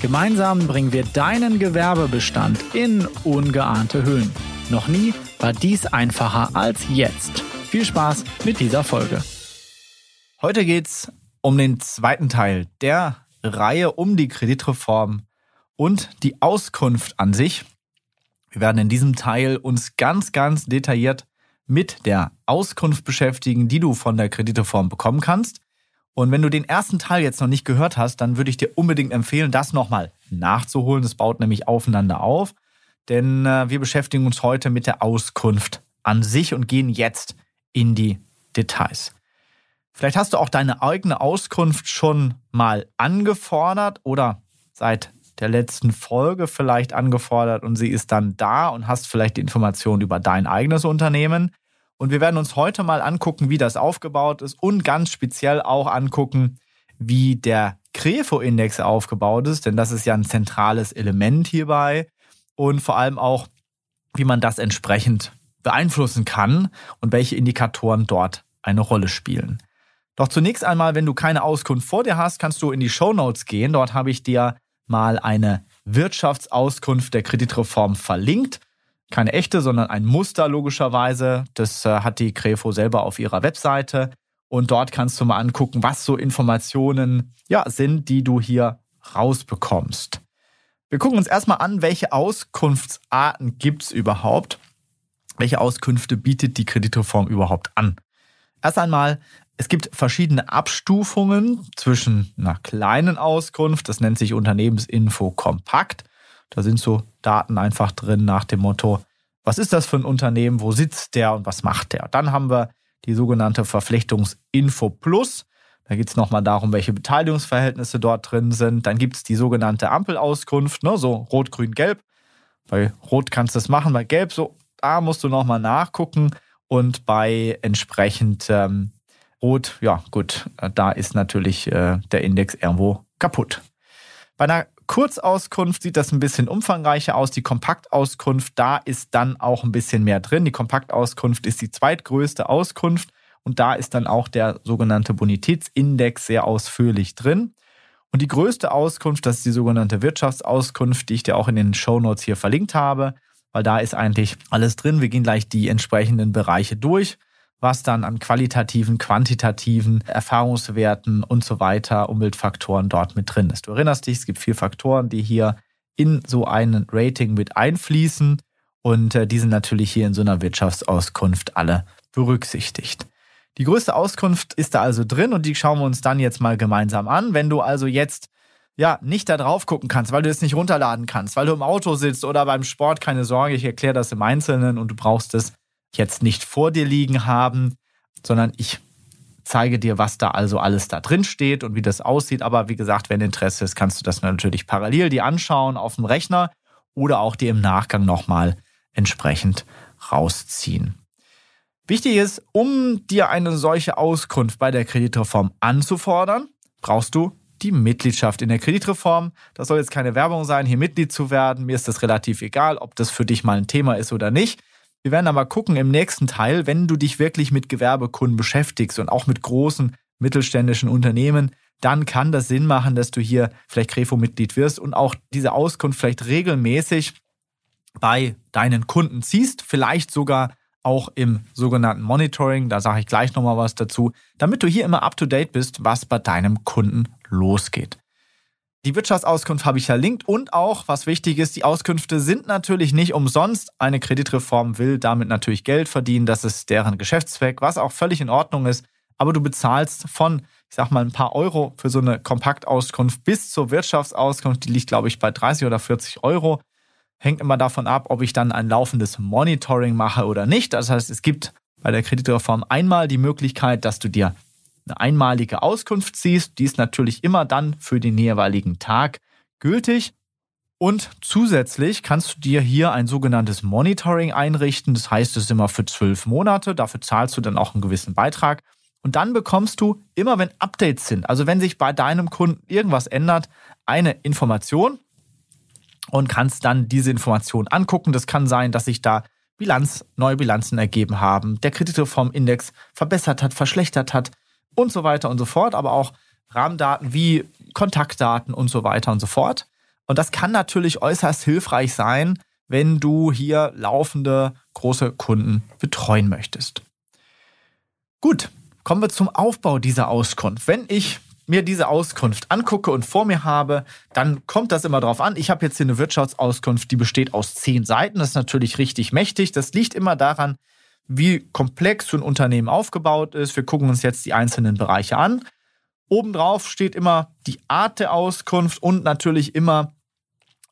Gemeinsam bringen wir deinen Gewerbebestand in ungeahnte Höhen. Noch nie war dies einfacher als jetzt. Viel Spaß mit dieser Folge. Heute geht's um den zweiten Teil der Reihe um die Kreditreform und die Auskunft an sich. Wir werden in diesem Teil uns ganz, ganz detailliert mit der Auskunft beschäftigen, die du von der Kreditreform bekommen kannst. Und wenn du den ersten Teil jetzt noch nicht gehört hast, dann würde ich dir unbedingt empfehlen, das nochmal nachzuholen. Das baut nämlich aufeinander auf. Denn äh, wir beschäftigen uns heute mit der Auskunft an sich und gehen jetzt in die Details. Vielleicht hast du auch deine eigene Auskunft schon mal angefordert oder seit der letzten Folge vielleicht angefordert und sie ist dann da und hast vielleicht die Informationen über dein eigenes Unternehmen. Und wir werden uns heute mal angucken, wie das aufgebaut ist und ganz speziell auch angucken, wie der Crefo-Index aufgebaut ist, denn das ist ja ein zentrales Element hierbei. Und vor allem auch, wie man das entsprechend beeinflussen kann und welche Indikatoren dort eine Rolle spielen. Doch zunächst einmal, wenn du keine Auskunft vor dir hast, kannst du in die Show Notes gehen. Dort habe ich dir mal eine Wirtschaftsauskunft der Kreditreform verlinkt keine echte, sondern ein Muster logischerweise. Das äh, hat die Crefo selber auf ihrer Webseite. Und dort kannst du mal angucken, was so Informationen ja, sind, die du hier rausbekommst. Wir gucken uns erstmal an, welche Auskunftsarten gibt es überhaupt. Welche Auskünfte bietet die Kreditreform überhaupt an? Erst einmal, es gibt verschiedene Abstufungen zwischen einer kleinen Auskunft, das nennt sich Unternehmensinfo kompakt, da sind so Daten einfach drin nach dem Motto, was ist das für ein Unternehmen, wo sitzt der und was macht der? Dann haben wir die sogenannte Verflechtungsinfo Plus. Da geht es nochmal darum, welche Beteiligungsverhältnisse dort drin sind. Dann gibt es die sogenannte Ampelauskunft, ne, so Rot, Grün, Gelb. Bei Rot kannst du es machen, bei Gelb, so, da musst du nochmal nachgucken. Und bei entsprechend ähm, Rot, ja gut, da ist natürlich äh, der Index irgendwo kaputt. Bei einer Kurzauskunft sieht das ein bisschen umfangreicher aus. Die Kompaktauskunft, da ist dann auch ein bisschen mehr drin. Die Kompaktauskunft ist die zweitgrößte Auskunft und da ist dann auch der sogenannte Bonitätsindex sehr ausführlich drin. Und die größte Auskunft, das ist die sogenannte Wirtschaftsauskunft, die ich dir auch in den Show Notes hier verlinkt habe, weil da ist eigentlich alles drin. Wir gehen gleich die entsprechenden Bereiche durch was dann an qualitativen, quantitativen Erfahrungswerten und so weiter, Umweltfaktoren dort mit drin ist. Du erinnerst dich, es gibt vier Faktoren, die hier in so einen Rating mit einfließen und äh, die sind natürlich hier in so einer Wirtschaftsauskunft alle berücksichtigt. Die größte Auskunft ist da also drin und die schauen wir uns dann jetzt mal gemeinsam an. Wenn du also jetzt ja nicht da drauf gucken kannst, weil du es nicht runterladen kannst, weil du im Auto sitzt oder beim Sport, keine Sorge, ich erkläre das im Einzelnen und du brauchst es jetzt nicht vor dir liegen haben, sondern ich zeige dir, was da also alles da drin steht und wie das aussieht. Aber wie gesagt, wenn Interesse ist, kannst du das natürlich parallel dir anschauen auf dem Rechner oder auch dir im Nachgang nochmal entsprechend rausziehen. Wichtig ist, um dir eine solche Auskunft bei der Kreditreform anzufordern, brauchst du die Mitgliedschaft in der Kreditreform. Das soll jetzt keine Werbung sein, hier Mitglied zu werden. Mir ist das relativ egal, ob das für dich mal ein Thema ist oder nicht. Wir werden aber gucken im nächsten Teil, wenn du dich wirklich mit Gewerbekunden beschäftigst und auch mit großen mittelständischen Unternehmen, dann kann das Sinn machen, dass du hier vielleicht Grefo-Mitglied wirst und auch diese Auskunft vielleicht regelmäßig bei deinen Kunden ziehst, vielleicht sogar auch im sogenannten Monitoring, da sage ich gleich nochmal was dazu, damit du hier immer up-to-date bist, was bei deinem Kunden losgeht. Die Wirtschaftsauskunft habe ich verlinkt und auch, was wichtig ist, die Auskünfte sind natürlich nicht umsonst. Eine Kreditreform will damit natürlich Geld verdienen. Das ist deren Geschäftszweck, was auch völlig in Ordnung ist. Aber du bezahlst von, ich sag mal, ein paar Euro für so eine Kompaktauskunft bis zur Wirtschaftsauskunft. Die liegt, glaube ich, bei 30 oder 40 Euro. Hängt immer davon ab, ob ich dann ein laufendes Monitoring mache oder nicht. Das heißt, es gibt bei der Kreditreform einmal die Möglichkeit, dass du dir eine einmalige Auskunft ziehst. Die ist natürlich immer dann für den jeweiligen Tag gültig. Und zusätzlich kannst du dir hier ein sogenanntes Monitoring einrichten. Das heißt, es ist immer für zwölf Monate. Dafür zahlst du dann auch einen gewissen Beitrag. Und dann bekommst du immer, wenn Updates sind, also wenn sich bei deinem Kunden irgendwas ändert, eine Information und kannst dann diese Information angucken. Das kann sein, dass sich da Bilanz, neue Bilanzen ergeben haben, der Kreditreformindex verbessert hat, verschlechtert hat und so weiter und so fort, aber auch Rahmendaten wie Kontaktdaten und so weiter und so fort. Und das kann natürlich äußerst hilfreich sein, wenn du hier laufende große Kunden betreuen möchtest. Gut, kommen wir zum Aufbau dieser Auskunft. Wenn ich mir diese Auskunft angucke und vor mir habe, dann kommt das immer drauf an. Ich habe jetzt hier eine Wirtschaftsauskunft, die besteht aus zehn Seiten. Das ist natürlich richtig mächtig. Das liegt immer daran, wie komplex so ein Unternehmen aufgebaut ist. Wir gucken uns jetzt die einzelnen Bereiche an. Obendrauf steht immer die Art der Auskunft und natürlich immer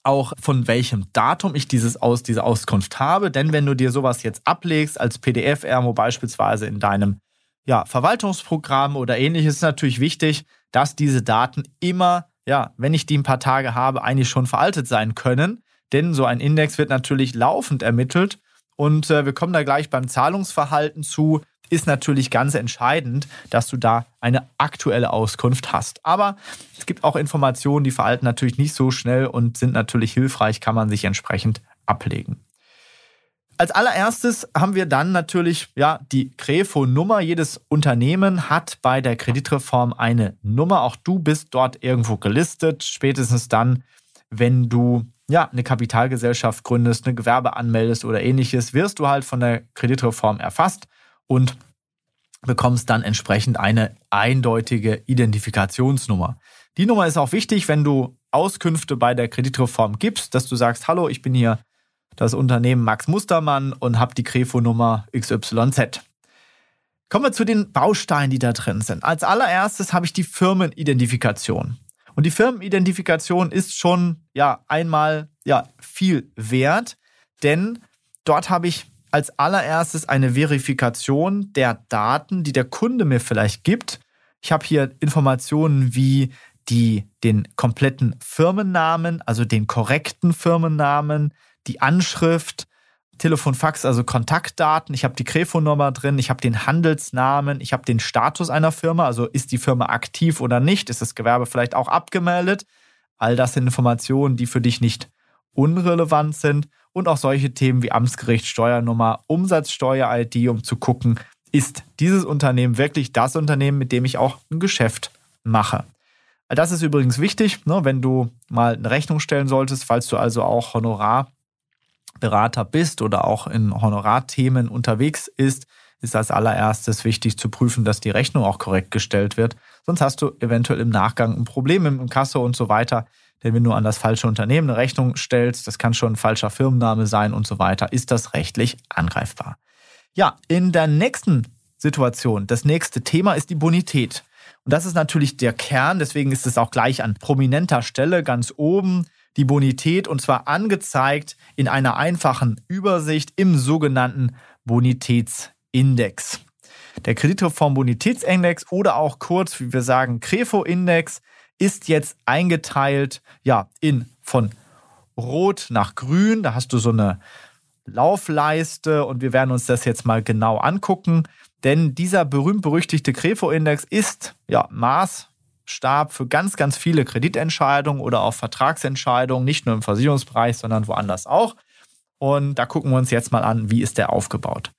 auch von welchem Datum ich dieses aus, diese Auskunft habe. Denn wenn du dir sowas jetzt ablegst als PDF irgendwo beispielsweise in deinem ja, Verwaltungsprogramm oder ähnliches, ist natürlich wichtig, dass diese Daten immer, ja, wenn ich die ein paar Tage habe, eigentlich schon veraltet sein können. Denn so ein Index wird natürlich laufend ermittelt. Und äh, wir kommen da gleich beim Zahlungsverhalten zu ist natürlich ganz entscheidend, dass du da eine aktuelle Auskunft hast. Aber es gibt auch Informationen, die veralten natürlich nicht so schnell und sind natürlich hilfreich, kann man sich entsprechend ablegen. Als allererstes haben wir dann natürlich ja die Krefo-Nummer. Jedes Unternehmen hat bei der Kreditreform eine Nummer. Auch du bist dort irgendwo gelistet. Spätestens dann, wenn du ja eine Kapitalgesellschaft gründest, eine Gewerbe anmeldest oder ähnliches, wirst du halt von der Kreditreform erfasst und bekommst dann entsprechend eine eindeutige Identifikationsnummer. Die Nummer ist auch wichtig, wenn du Auskünfte bei der Kreditreform gibst, dass du sagst, hallo, ich bin hier das Unternehmen Max Mustermann und habe die Krefo-Nummer XYZ. Kommen wir zu den Bausteinen, die da drin sind. Als allererstes habe ich die Firmenidentifikation. Und die Firmenidentifikation ist schon ja einmal ja viel wert, denn dort habe ich als allererstes eine Verifikation der Daten, die der Kunde mir vielleicht gibt. Ich habe hier Informationen wie die, den kompletten Firmennamen, also den korrekten Firmennamen, die Anschrift, Telefon, Fax, also Kontaktdaten. Ich habe die Krefo-Nummer drin, ich habe den Handelsnamen, ich habe den Status einer Firma, also ist die Firma aktiv oder nicht, ist das Gewerbe vielleicht auch abgemeldet. All das sind Informationen, die für dich nicht unrelevant sind und auch solche Themen wie Amtsgericht, Steuernummer, Umsatzsteuer-ID, um zu gucken, ist dieses Unternehmen wirklich das Unternehmen, mit dem ich auch ein Geschäft mache. Das ist übrigens wichtig, ne, wenn du mal eine Rechnung stellen solltest, falls du also auch Honorarberater bist oder auch in Honorarthemen unterwegs ist, ist als allererstes wichtig zu prüfen, dass die Rechnung auch korrekt gestellt wird. Sonst hast du eventuell im Nachgang ein Problem im Kasse und so weiter. Denn wenn du an das falsche Unternehmen eine Rechnung stellst, das kann schon ein falscher Firmenname sein und so weiter, ist das rechtlich angreifbar. Ja, in der nächsten Situation, das nächste Thema ist die Bonität. Und das ist natürlich der Kern, deswegen ist es auch gleich an prominenter Stelle ganz oben die Bonität und zwar angezeigt in einer einfachen Übersicht im sogenannten Bonitätsindex. Der Kreditreform Bonitätsindex oder auch kurz, wie wir sagen, Krefo-Index ist jetzt eingeteilt, ja, in von rot nach grün. Da hast du so eine Laufleiste und wir werden uns das jetzt mal genau angucken. Denn dieser berühmt-berüchtigte Krefo-Index ist ja Maßstab für ganz, ganz viele Kreditentscheidungen oder auch Vertragsentscheidungen, nicht nur im Versicherungsbereich, sondern woanders auch. Und da gucken wir uns jetzt mal an, wie ist der aufgebaut.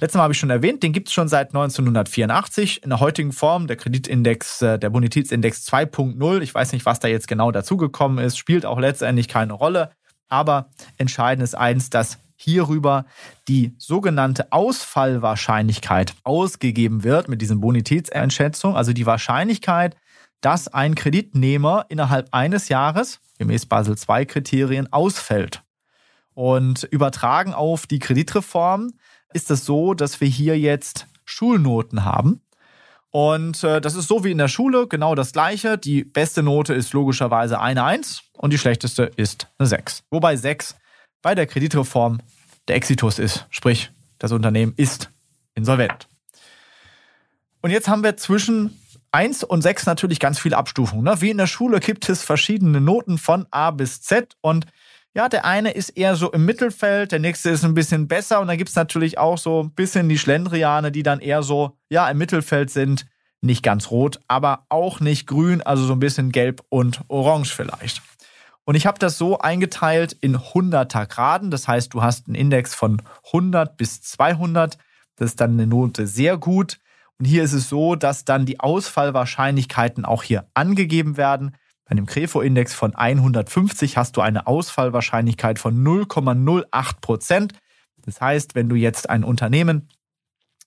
Letztes Mal habe ich schon erwähnt, den gibt es schon seit 1984 in der heutigen Form. Der Kreditindex, äh, der Bonitätsindex 2.0. Ich weiß nicht, was da jetzt genau dazugekommen ist, spielt auch letztendlich keine Rolle. Aber entscheidend ist eins, dass hierüber die sogenannte Ausfallwahrscheinlichkeit ausgegeben wird mit diesen Bonitätseinschätzungen. Also die Wahrscheinlichkeit, dass ein Kreditnehmer innerhalb eines Jahres gemäß Basel II-Kriterien ausfällt. Und übertragen auf die Kreditreform ist es so, dass wir hier jetzt Schulnoten haben. Und äh, das ist so wie in der Schule, genau das gleiche. Die beste Note ist logischerweise eine 1 und die schlechteste ist eine 6. Wobei 6 bei der Kreditreform der Exitus ist, sprich, das Unternehmen ist insolvent. Und jetzt haben wir zwischen 1 und 6 natürlich ganz viele Abstufungen. Ne? Wie in der Schule gibt es verschiedene Noten von A bis Z und ja, der eine ist eher so im Mittelfeld, der nächste ist ein bisschen besser und dann gibt es natürlich auch so ein bisschen die Schlendriane, die dann eher so, ja, im Mittelfeld sind. Nicht ganz rot, aber auch nicht grün, also so ein bisschen gelb und orange vielleicht. Und ich habe das so eingeteilt in 100er Graden. Das heißt, du hast einen Index von 100 bis 200. Das ist dann eine Note sehr gut. Und hier ist es so, dass dann die Ausfallwahrscheinlichkeiten auch hier angegeben werden. Bei dem Crefo-Index von 150 hast du eine Ausfallwahrscheinlichkeit von 0,08 Prozent. Das heißt, wenn du jetzt ein Unternehmen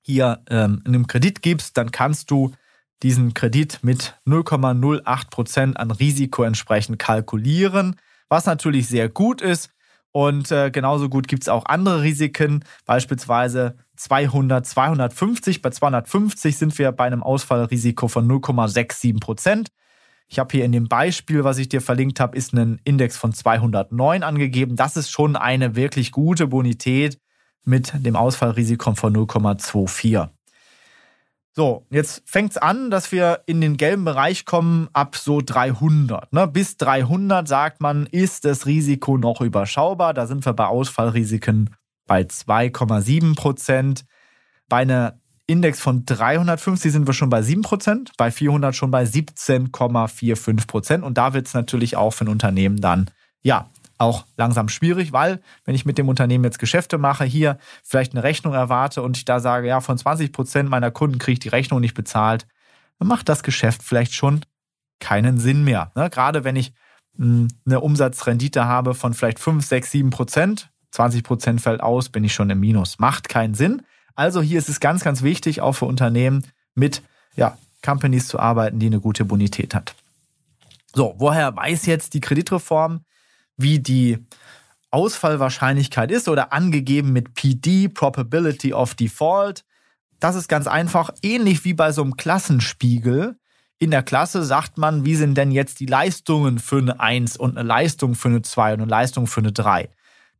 hier ähm, einem Kredit gibst, dann kannst du diesen Kredit mit 0,08 Prozent an Risiko entsprechend kalkulieren, was natürlich sehr gut ist. Und äh, genauso gut gibt es auch andere Risiken, beispielsweise 200, 250. Bei 250 sind wir bei einem Ausfallrisiko von 0,67 Prozent. Ich habe hier in dem Beispiel, was ich dir verlinkt habe, ist ein Index von 209 angegeben. Das ist schon eine wirklich gute Bonität mit dem Ausfallrisiko von 0,24. So, jetzt fängt es an, dass wir in den gelben Bereich kommen ab so 300. Ne? Bis 300 sagt man, ist das Risiko noch überschaubar. Da sind wir bei Ausfallrisiken bei 2,7 Prozent. Bei einer Index von 350 sind wir schon bei 7 Prozent, bei 400 schon bei 17,45 Prozent. Und da wird es natürlich auch für ein Unternehmen dann, ja, auch langsam schwierig, weil wenn ich mit dem Unternehmen jetzt Geschäfte mache, hier vielleicht eine Rechnung erwarte und ich da sage, ja, von 20 Prozent meiner Kunden kriege ich die Rechnung nicht bezahlt, dann macht das Geschäft vielleicht schon keinen Sinn mehr. Ne? Gerade wenn ich hm, eine Umsatzrendite habe von vielleicht 5, 6, 7 Prozent, 20 Prozent fällt aus, bin ich schon im Minus. Macht keinen Sinn. Also hier ist es ganz, ganz wichtig, auch für Unternehmen mit ja, Companies zu arbeiten, die eine gute Bonität hat. So, woher weiß jetzt die Kreditreform, wie die Ausfallwahrscheinlichkeit ist oder angegeben mit PD, Probability of Default. Das ist ganz einfach, ähnlich wie bei so einem Klassenspiegel. In der Klasse sagt man, wie sind denn jetzt die Leistungen für eine 1 und eine Leistung für eine 2 und eine Leistung für eine 3.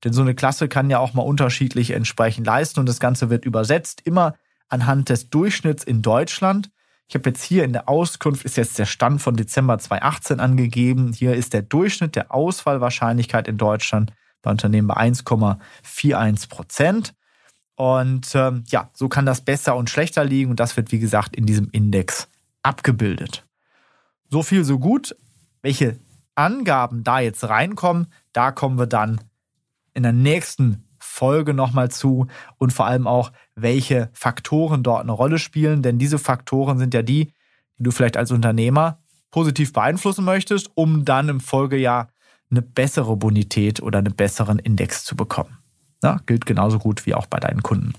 Denn so eine Klasse kann ja auch mal unterschiedlich entsprechend leisten und das Ganze wird übersetzt immer anhand des Durchschnitts in Deutschland. Ich habe jetzt hier in der Auskunft, ist jetzt der Stand von Dezember 2018 angegeben. Hier ist der Durchschnitt der Ausfallwahrscheinlichkeit in Deutschland bei Unternehmen bei 1,41 Prozent. Und ähm, ja, so kann das besser und schlechter liegen und das wird, wie gesagt, in diesem Index abgebildet. So viel, so gut. Welche Angaben da jetzt reinkommen, da kommen wir dann in der nächsten Folge nochmal zu und vor allem auch, welche Faktoren dort eine Rolle spielen. Denn diese Faktoren sind ja die, die du vielleicht als Unternehmer positiv beeinflussen möchtest, um dann im Folgejahr eine bessere Bonität oder einen besseren Index zu bekommen. Ja, gilt genauso gut wie auch bei deinen Kunden.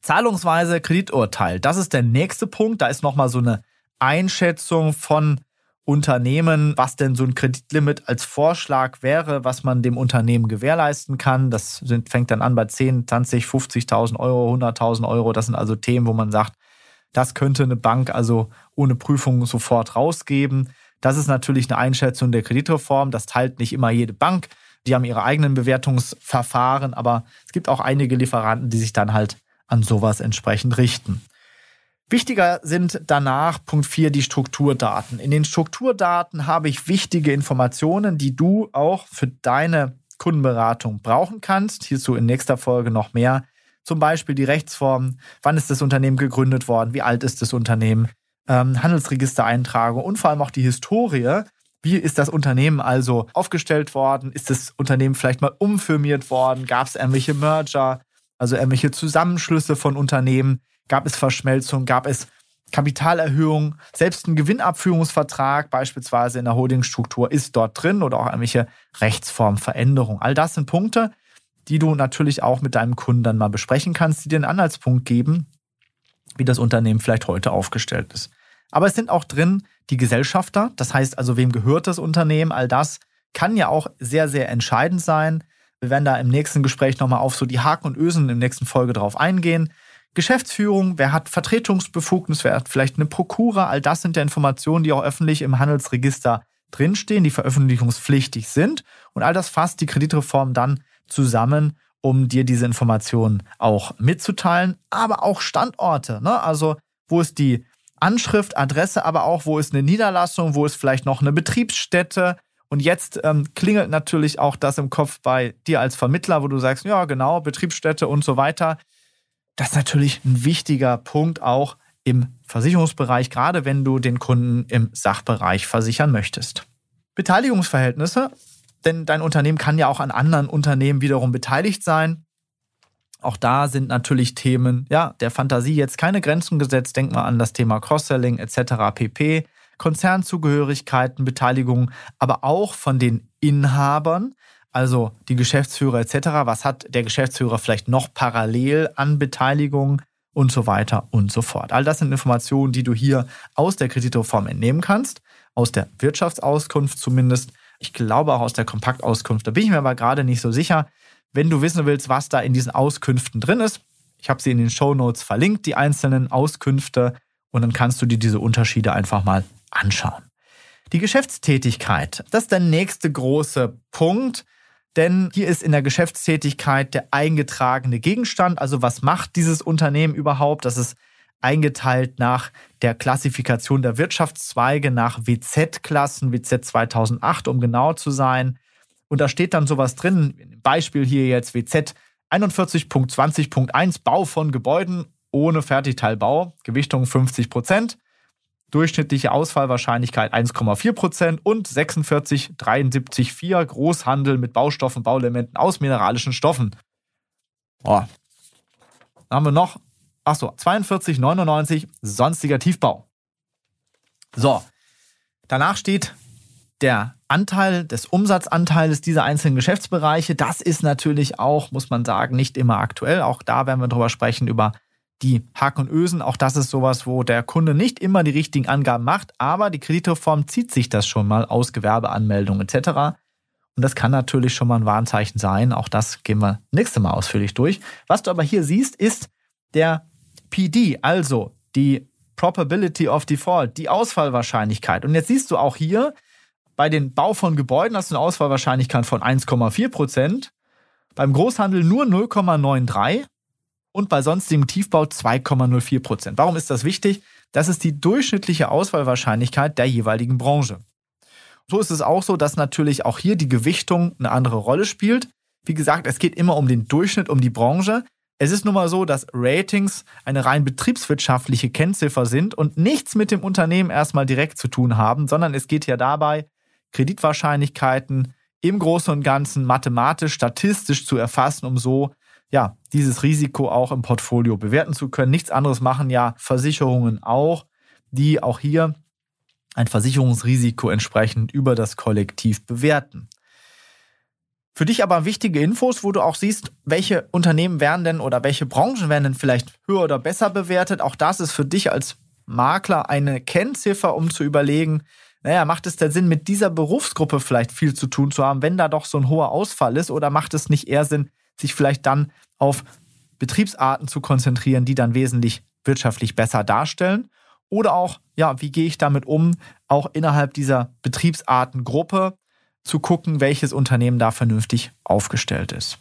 Zahlungsweise Krediturteil, das ist der nächste Punkt. Da ist nochmal so eine Einschätzung von Unternehmen, was denn so ein Kreditlimit als Vorschlag wäre, was man dem Unternehmen gewährleisten kann. Das sind, fängt dann an bei 10, 20, 50.000 Euro, 100.000 Euro. Das sind also Themen, wo man sagt, das könnte eine Bank also ohne Prüfung sofort rausgeben. Das ist natürlich eine Einschätzung der Kreditreform. Das teilt nicht immer jede Bank. Die haben ihre eigenen Bewertungsverfahren, aber es gibt auch einige Lieferanten, die sich dann halt an sowas entsprechend richten. Wichtiger sind danach Punkt 4 die Strukturdaten. In den Strukturdaten habe ich wichtige Informationen, die du auch für deine Kundenberatung brauchen kannst. Hierzu in nächster Folge noch mehr. Zum Beispiel die Rechtsform, wann ist das Unternehmen gegründet worden, wie alt ist das Unternehmen, ähm, Handelsregistereintragung und vor allem auch die Historie. Wie ist das Unternehmen also aufgestellt worden? Ist das Unternehmen vielleicht mal umfirmiert worden? Gab es irgendwelche Merger, also irgendwelche Zusammenschlüsse von Unternehmen? Gab es Verschmelzung? Gab es Kapitalerhöhung? Selbst ein Gewinnabführungsvertrag beispielsweise in der Holdingstruktur ist dort drin oder auch irgendwelche Rechtsformveränderungen. All das sind Punkte, die du natürlich auch mit deinem Kunden dann mal besprechen kannst, die dir einen Anhaltspunkt geben, wie das Unternehmen vielleicht heute aufgestellt ist. Aber es sind auch drin die Gesellschafter, das heißt also, wem gehört das Unternehmen, all das kann ja auch sehr, sehr entscheidend sein. Wir werden da im nächsten Gespräch nochmal auf so die Haken und Ösen im nächsten Folge drauf eingehen. Geschäftsführung, wer hat Vertretungsbefugnis, wer hat vielleicht eine Prokura, all das sind ja Informationen, die auch öffentlich im Handelsregister drinstehen, die veröffentlichungspflichtig sind. Und all das fasst die Kreditreform dann zusammen, um dir diese Informationen auch mitzuteilen, aber auch Standorte. Ne? Also wo ist die Anschrift, Adresse, aber auch, wo ist eine Niederlassung, wo ist vielleicht noch eine Betriebsstätte. Und jetzt ähm, klingelt natürlich auch das im Kopf bei dir als Vermittler, wo du sagst, ja genau, Betriebsstätte und so weiter. Das ist natürlich ein wichtiger Punkt auch im Versicherungsbereich, gerade wenn du den Kunden im Sachbereich versichern möchtest. Beteiligungsverhältnisse, denn dein Unternehmen kann ja auch an anderen Unternehmen wiederum beteiligt sein. Auch da sind natürlich Themen ja, der Fantasie jetzt keine Grenzen gesetzt. Denk mal an das Thema Cross-Selling etc. pp. Konzernzugehörigkeiten, Beteiligung, aber auch von den Inhabern, also die Geschäftsführer etc. Was hat der Geschäftsführer vielleicht noch parallel an Beteiligung und so weiter und so fort. All das sind Informationen, die du hier aus der Kreditreform entnehmen kannst, aus der Wirtschaftsauskunft zumindest. Ich glaube auch aus der Kompaktauskunft. Da bin ich mir aber gerade nicht so sicher. Wenn du wissen willst, was da in diesen Auskünften drin ist, ich habe sie in den Show Notes verlinkt, die einzelnen Auskünfte, und dann kannst du dir diese Unterschiede einfach mal anschauen. Die Geschäftstätigkeit, das ist der nächste große Punkt, denn hier ist in der Geschäftstätigkeit der eingetragene Gegenstand, also was macht dieses Unternehmen überhaupt? Das ist eingeteilt nach der Klassifikation der Wirtschaftszweige nach WZ-Klassen, WZ 2008, um genau zu sein. Und da steht dann sowas drin, Beispiel hier jetzt WZ 41.20.1, Bau von Gebäuden ohne Fertigteilbau, Gewichtung 50 Prozent, durchschnittliche Ausfallwahrscheinlichkeit 1,4 Prozent und 46,73,4 Großhandel mit Baustoffen, Bauelementen aus mineralischen Stoffen. Oh. Dann haben wir noch, achso, 42,99 sonstiger Tiefbau. So, danach steht der Anteil des Umsatzanteiles dieser einzelnen Geschäftsbereiche. Das ist natürlich auch, muss man sagen, nicht immer aktuell. Auch da werden wir drüber sprechen, über die Haken und Ösen. Auch das ist sowas, wo der Kunde nicht immer die richtigen Angaben macht, aber die Kreditreform zieht sich das schon mal aus Gewerbeanmeldungen etc. Und das kann natürlich schon mal ein Warnzeichen sein. Auch das gehen wir nächste Mal ausführlich durch. Was du aber hier siehst, ist der PD, also die Probability of Default, die Ausfallwahrscheinlichkeit. Und jetzt siehst du auch hier, bei den Bau von Gebäuden hast du eine Ausfallwahrscheinlichkeit von 1,4 Prozent. Beim Großhandel nur 0,93 und bei sonstigem Tiefbau 2,04 Prozent. Warum ist das wichtig? Das ist die durchschnittliche Auswahlwahrscheinlichkeit der jeweiligen Branche. So ist es auch so, dass natürlich auch hier die Gewichtung eine andere Rolle spielt. Wie gesagt, es geht immer um den Durchschnitt, um die Branche. Es ist nun mal so, dass Ratings eine rein betriebswirtschaftliche Kennziffer sind und nichts mit dem Unternehmen erstmal direkt zu tun haben, sondern es geht ja dabei Kreditwahrscheinlichkeiten im Großen und Ganzen mathematisch, statistisch zu erfassen, um so ja, dieses Risiko auch im Portfolio bewerten zu können. Nichts anderes machen ja Versicherungen auch, die auch hier ein Versicherungsrisiko entsprechend über das Kollektiv bewerten. Für dich aber wichtige Infos, wo du auch siehst, welche Unternehmen werden denn oder welche Branchen werden denn vielleicht höher oder besser bewertet. Auch das ist für dich als Makler eine Kennziffer, um zu überlegen, naja, macht es denn Sinn, mit dieser Berufsgruppe vielleicht viel zu tun zu haben, wenn da doch so ein hoher Ausfall ist? Oder macht es nicht eher Sinn, sich vielleicht dann auf Betriebsarten zu konzentrieren, die dann wesentlich wirtschaftlich besser darstellen? Oder auch, ja, wie gehe ich damit um, auch innerhalb dieser Betriebsartengruppe zu gucken, welches Unternehmen da vernünftig aufgestellt ist.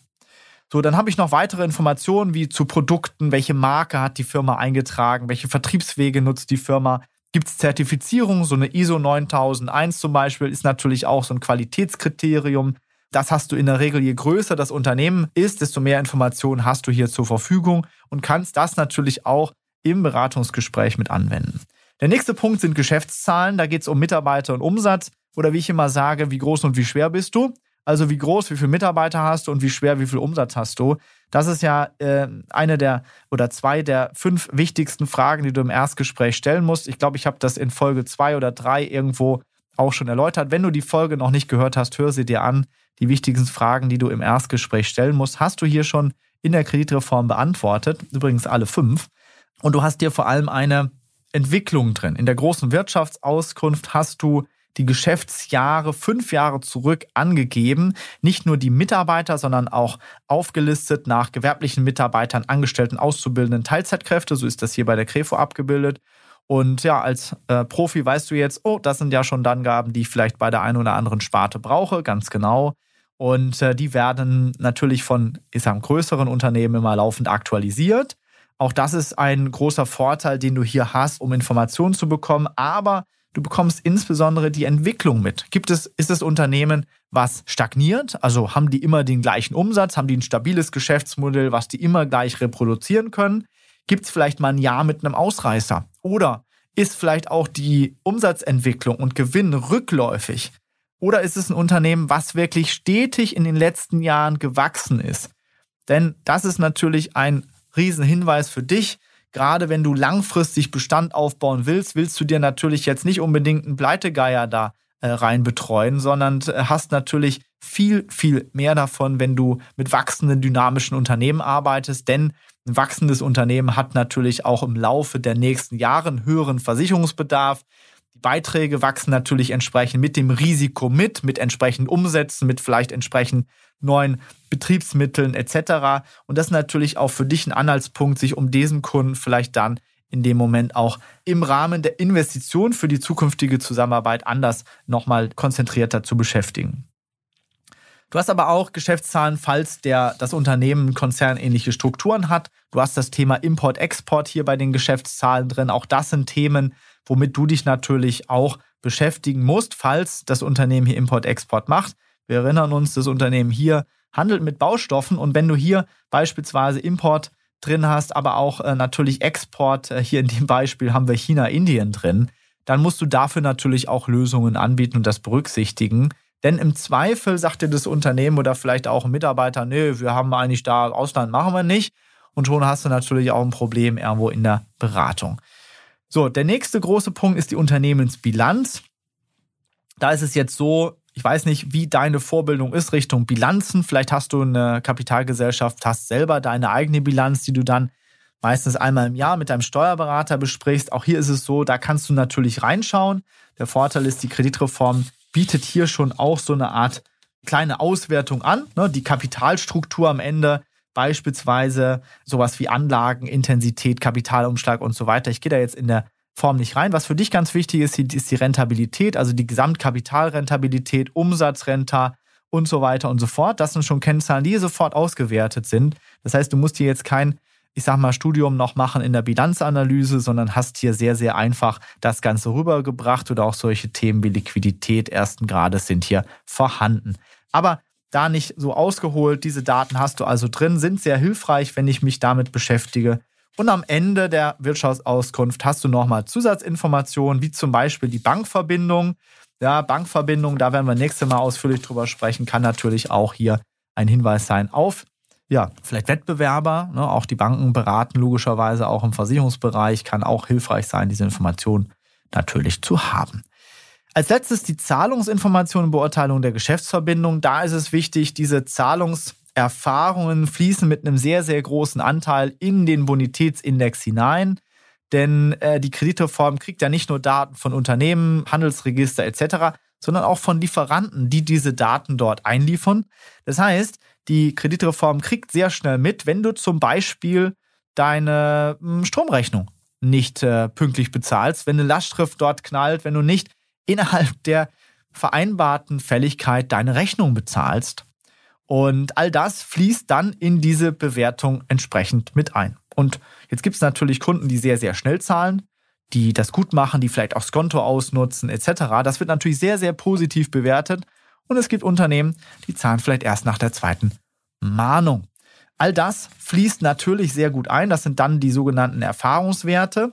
So, dann habe ich noch weitere Informationen wie zu Produkten, welche Marke hat die Firma eingetragen, welche Vertriebswege nutzt die Firma, Gibt es Zertifizierung, so eine ISO 9001 zum Beispiel, ist natürlich auch so ein Qualitätskriterium. Das hast du in der Regel, je größer das Unternehmen ist, desto mehr Informationen hast du hier zur Verfügung und kannst das natürlich auch im Beratungsgespräch mit anwenden. Der nächste Punkt sind Geschäftszahlen. Da geht es um Mitarbeiter und Umsatz. Oder wie ich immer sage, wie groß und wie schwer bist du? Also wie groß, wie viele Mitarbeiter hast du und wie schwer, wie viel Umsatz hast du. Das ist ja äh, eine der oder zwei der fünf wichtigsten Fragen, die du im Erstgespräch stellen musst. Ich glaube, ich habe das in Folge zwei oder drei irgendwo auch schon erläutert. Wenn du die Folge noch nicht gehört hast, hör sie dir an. Die wichtigsten Fragen, die du im Erstgespräch stellen musst, hast du hier schon in der Kreditreform beantwortet. Übrigens alle fünf. Und du hast dir vor allem eine Entwicklung drin. In der großen Wirtschaftsauskunft hast du die Geschäftsjahre fünf Jahre zurück angegeben. Nicht nur die Mitarbeiter, sondern auch aufgelistet nach gewerblichen Mitarbeitern, Angestellten, Auszubildenden, Teilzeitkräfte. So ist das hier bei der Krefo abgebildet. Und ja, als äh, Profi weißt du jetzt, oh, das sind ja schon Angaben, die ich vielleicht bei der einen oder anderen Sparte brauche, ganz genau. Und äh, die werden natürlich von, ich sag, größeren Unternehmen immer laufend aktualisiert. Auch das ist ein großer Vorteil, den du hier hast, um Informationen zu bekommen. Aber du bekommst insbesondere die Entwicklung mit. Gibt es, ist das Unternehmen, was stagniert? Also haben die immer den gleichen Umsatz? Haben die ein stabiles Geschäftsmodell, was die immer gleich reproduzieren können? Gibt es vielleicht mal ein Jahr mit einem Ausreißer? Oder ist vielleicht auch die Umsatzentwicklung und Gewinn rückläufig? Oder ist es ein Unternehmen, was wirklich stetig in den letzten Jahren gewachsen ist? Denn das ist natürlich ein Riesenhinweis für dich. Gerade wenn du langfristig Bestand aufbauen willst, willst du dir natürlich jetzt nicht unbedingt einen Pleitegeier da äh, rein betreuen, sondern äh, hast natürlich viel, viel mehr davon, wenn du mit wachsenden, dynamischen Unternehmen arbeitest. Denn ein wachsendes Unternehmen hat natürlich auch im Laufe der nächsten Jahre einen höheren Versicherungsbedarf. Die Beiträge wachsen natürlich entsprechend mit dem Risiko mit, mit entsprechenden Umsätzen, mit vielleicht entsprechend neuen Betriebsmitteln etc. Und das ist natürlich auch für dich ein Anhaltspunkt, sich um diesen Kunden vielleicht dann in dem Moment auch im Rahmen der Investition für die zukünftige Zusammenarbeit anders nochmal konzentrierter zu beschäftigen. Du hast aber auch Geschäftszahlen, falls der, das Unternehmen konzernähnliche Strukturen hat. Du hast das Thema Import-Export hier bei den Geschäftszahlen drin. Auch das sind Themen, womit du dich natürlich auch beschäftigen musst, falls das Unternehmen hier Import-Export macht. Wir erinnern uns, das Unternehmen hier handelt mit Baustoffen und wenn du hier beispielsweise Import drin hast, aber auch äh, natürlich Export, äh, hier in dem Beispiel haben wir China, Indien drin, dann musst du dafür natürlich auch Lösungen anbieten und das berücksichtigen. Denn im Zweifel sagt dir das Unternehmen oder vielleicht auch ein Mitarbeiter, nee, wir haben eigentlich da Ausland machen wir nicht. Und schon hast du natürlich auch ein Problem irgendwo in der Beratung. So, der nächste große Punkt ist die Unternehmensbilanz. Da ist es jetzt so, ich weiß nicht, wie deine Vorbildung ist Richtung Bilanzen. Vielleicht hast du eine Kapitalgesellschaft, hast selber deine eigene Bilanz, die du dann meistens einmal im Jahr mit deinem Steuerberater besprichst. Auch hier ist es so, da kannst du natürlich reinschauen. Der Vorteil ist, die Kreditreform bietet hier schon auch so eine Art kleine Auswertung an. Ne? Die Kapitalstruktur am Ende, beispielsweise sowas wie Anlagen, Intensität, Kapitalumschlag und so weiter. Ich gehe da jetzt in der Form nicht rein. Was für dich ganz wichtig ist, ist die Rentabilität, also die Gesamtkapitalrentabilität, Umsatzrenta und so weiter und so fort. Das sind schon Kennzahlen, die sofort ausgewertet sind. Das heißt, du musst hier jetzt kein ich sag mal, Studium noch machen in der Bilanzanalyse, sondern hast hier sehr, sehr einfach das Ganze rübergebracht oder auch solche Themen wie Liquidität ersten Grades sind hier vorhanden. Aber da nicht so ausgeholt, diese Daten hast du also drin, sind sehr hilfreich, wenn ich mich damit beschäftige. Und am Ende der Wirtschaftsauskunft hast du nochmal Zusatzinformationen, wie zum Beispiel die Bankverbindung. Ja, Bankverbindung, da werden wir nächstes Mal ausführlich drüber sprechen, kann natürlich auch hier ein Hinweis sein auf ja, vielleicht Wettbewerber. Ne? Auch die Banken beraten logischerweise auch im Versicherungsbereich. Kann auch hilfreich sein, diese Information natürlich zu haben. Als letztes die Zahlungsinformation und Beurteilung der Geschäftsverbindung. Da ist es wichtig, diese Zahlungserfahrungen fließen mit einem sehr, sehr großen Anteil in den Bonitätsindex hinein. Denn äh, die Kreditreform kriegt ja nicht nur Daten von Unternehmen, Handelsregister etc., sondern auch von Lieferanten, die diese Daten dort einliefern. Das heißt, die Kreditreform kriegt sehr schnell mit, wenn du zum Beispiel deine hm, Stromrechnung nicht äh, pünktlich bezahlst, wenn eine Lastschrift dort knallt, wenn du nicht innerhalb der vereinbarten Fälligkeit deine Rechnung bezahlst. Und all das fließt dann in diese Bewertung entsprechend mit ein. Und jetzt gibt es natürlich Kunden, die sehr, sehr schnell zahlen, die das gut machen, die vielleicht auch Skonto ausnutzen etc. Das wird natürlich sehr, sehr positiv bewertet. Und es gibt Unternehmen, die zahlen vielleicht erst nach der zweiten Mahnung. All das fließt natürlich sehr gut ein. Das sind dann die sogenannten Erfahrungswerte.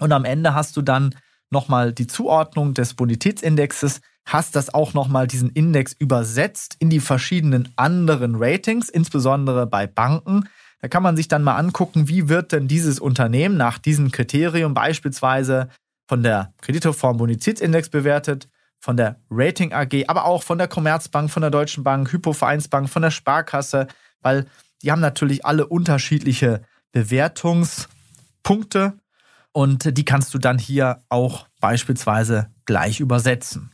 Und am Ende hast du dann nochmal die Zuordnung des Bonitätsindexes, hast das auch nochmal diesen Index übersetzt in die verschiedenen anderen Ratings, insbesondere bei Banken. Da kann man sich dann mal angucken, wie wird denn dieses Unternehmen nach diesem Kriterium beispielsweise von der Kreditreform Bonitätsindex bewertet, von der Rating AG, aber auch von der Commerzbank, von der Deutschen Bank, Hypovereinsbank, von der Sparkasse, weil die haben natürlich alle unterschiedliche Bewertungspunkte und die kannst du dann hier auch beispielsweise gleich übersetzen.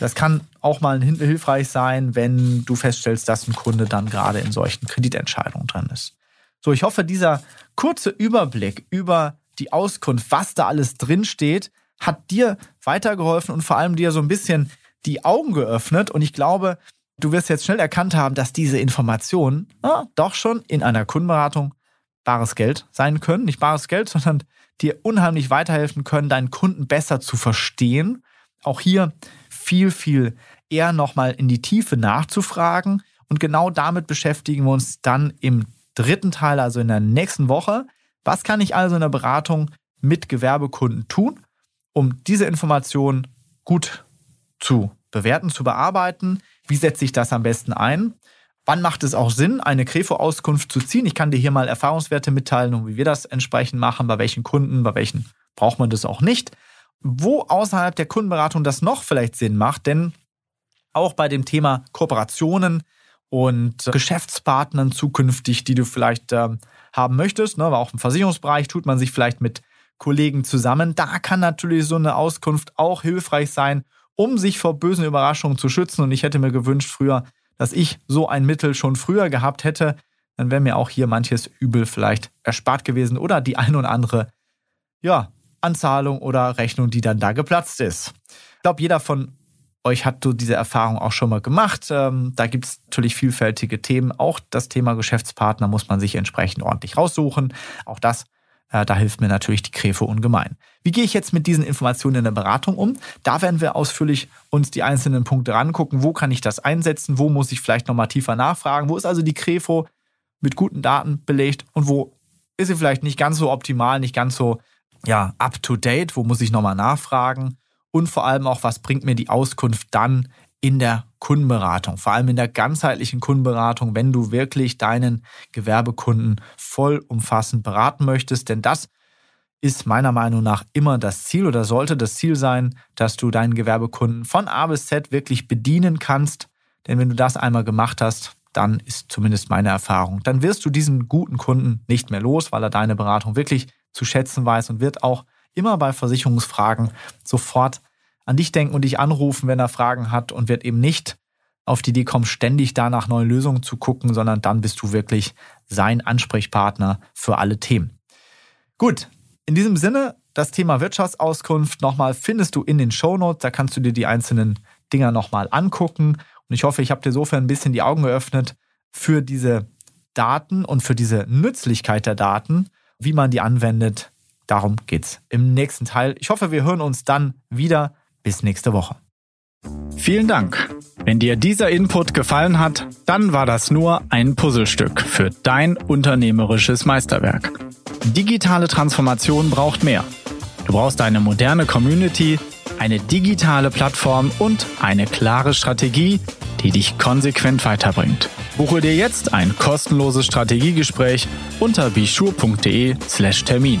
Das kann auch mal hilfreich sein, wenn du feststellst, dass ein Kunde dann gerade in solchen Kreditentscheidungen drin ist. So, ich hoffe, dieser kurze Überblick über die Auskunft, was da alles drin steht, hat dir weitergeholfen und vor allem dir so ein bisschen die Augen geöffnet. Und ich glaube, du wirst jetzt schnell erkannt haben, dass diese Informationen ja, doch schon in einer Kundenberatung bares Geld sein können. Nicht bares Geld, sondern dir unheimlich weiterhelfen können, deinen Kunden besser zu verstehen. Auch hier viel, viel eher nochmal in die Tiefe nachzufragen. Und genau damit beschäftigen wir uns dann im dritten Teil, also in der nächsten Woche. Was kann ich also in der Beratung mit Gewerbekunden tun, um diese Informationen gut zu bewerten, zu bearbeiten? Wie setze ich das am besten ein? Wann macht es auch Sinn, eine Krefo-Auskunft zu ziehen? Ich kann dir hier mal Erfahrungswerte mitteilen und wie wir das entsprechend machen, bei welchen Kunden, bei welchen braucht man das auch nicht. Wo außerhalb der Kundenberatung das noch vielleicht Sinn macht, denn auch bei dem Thema Kooperationen und Geschäftspartnern zukünftig, die du vielleicht äh, haben möchtest, ne, aber auch im Versicherungsbereich tut man sich vielleicht mit Kollegen zusammen. Da kann natürlich so eine Auskunft auch hilfreich sein, um sich vor bösen Überraschungen zu schützen. Und ich hätte mir gewünscht früher, dass ich so ein Mittel schon früher gehabt hätte, dann wäre mir auch hier manches Übel vielleicht erspart gewesen oder die ein oder andere, ja, Anzahlung oder Rechnung, die dann da geplatzt ist. Ich glaube, jeder von euch hat so diese Erfahrung auch schon mal gemacht. Ähm, da gibt es natürlich vielfältige Themen. Auch das Thema Geschäftspartner muss man sich entsprechend ordentlich raussuchen. Auch das äh, da hilft mir natürlich die Kräfe ungemein. Wie gehe ich jetzt mit diesen Informationen in der Beratung um? Da werden wir ausführlich uns die einzelnen Punkte rangucken. Wo kann ich das einsetzen? Wo muss ich vielleicht nochmal tiefer nachfragen? Wo ist also die Krefo mit guten Daten belegt und wo ist sie vielleicht nicht ganz so optimal, nicht ganz so ja, up to date? Wo muss ich nochmal nachfragen? Und vor allem auch, was bringt mir die Auskunft dann in der Kundenberatung, vor allem in der ganzheitlichen Kundenberatung, wenn du wirklich deinen Gewerbekunden vollumfassend beraten möchtest. Denn das ist meiner Meinung nach immer das Ziel oder sollte das Ziel sein, dass du deinen Gewerbekunden von A bis Z wirklich bedienen kannst. Denn wenn du das einmal gemacht hast, dann ist zumindest meine Erfahrung, dann wirst du diesen guten Kunden nicht mehr los, weil er deine Beratung wirklich zu schätzen weiß und wird auch immer bei Versicherungsfragen sofort an dich denken und dich anrufen, wenn er Fragen hat und wird eben nicht auf die Idee kommen, ständig da nach neuen Lösungen zu gucken, sondern dann bist du wirklich sein Ansprechpartner für alle Themen. Gut, in diesem Sinne, das Thema Wirtschaftsauskunft nochmal findest du in den Shownotes, da kannst du dir die einzelnen Dinger nochmal angucken und ich hoffe, ich habe dir sofern ein bisschen die Augen geöffnet für diese Daten und für diese Nützlichkeit der Daten, wie man die anwendet. Darum geht's im nächsten Teil. Ich hoffe, wir hören uns dann wieder. Bis nächste Woche. Vielen Dank. Wenn dir dieser Input gefallen hat, dann war das nur ein Puzzlestück für dein unternehmerisches Meisterwerk. Digitale Transformation braucht mehr. Du brauchst eine moderne Community, eine digitale Plattform und eine klare Strategie, die dich konsequent weiterbringt. Buche dir jetzt ein kostenloses Strategiegespräch unter bischur.de/termin.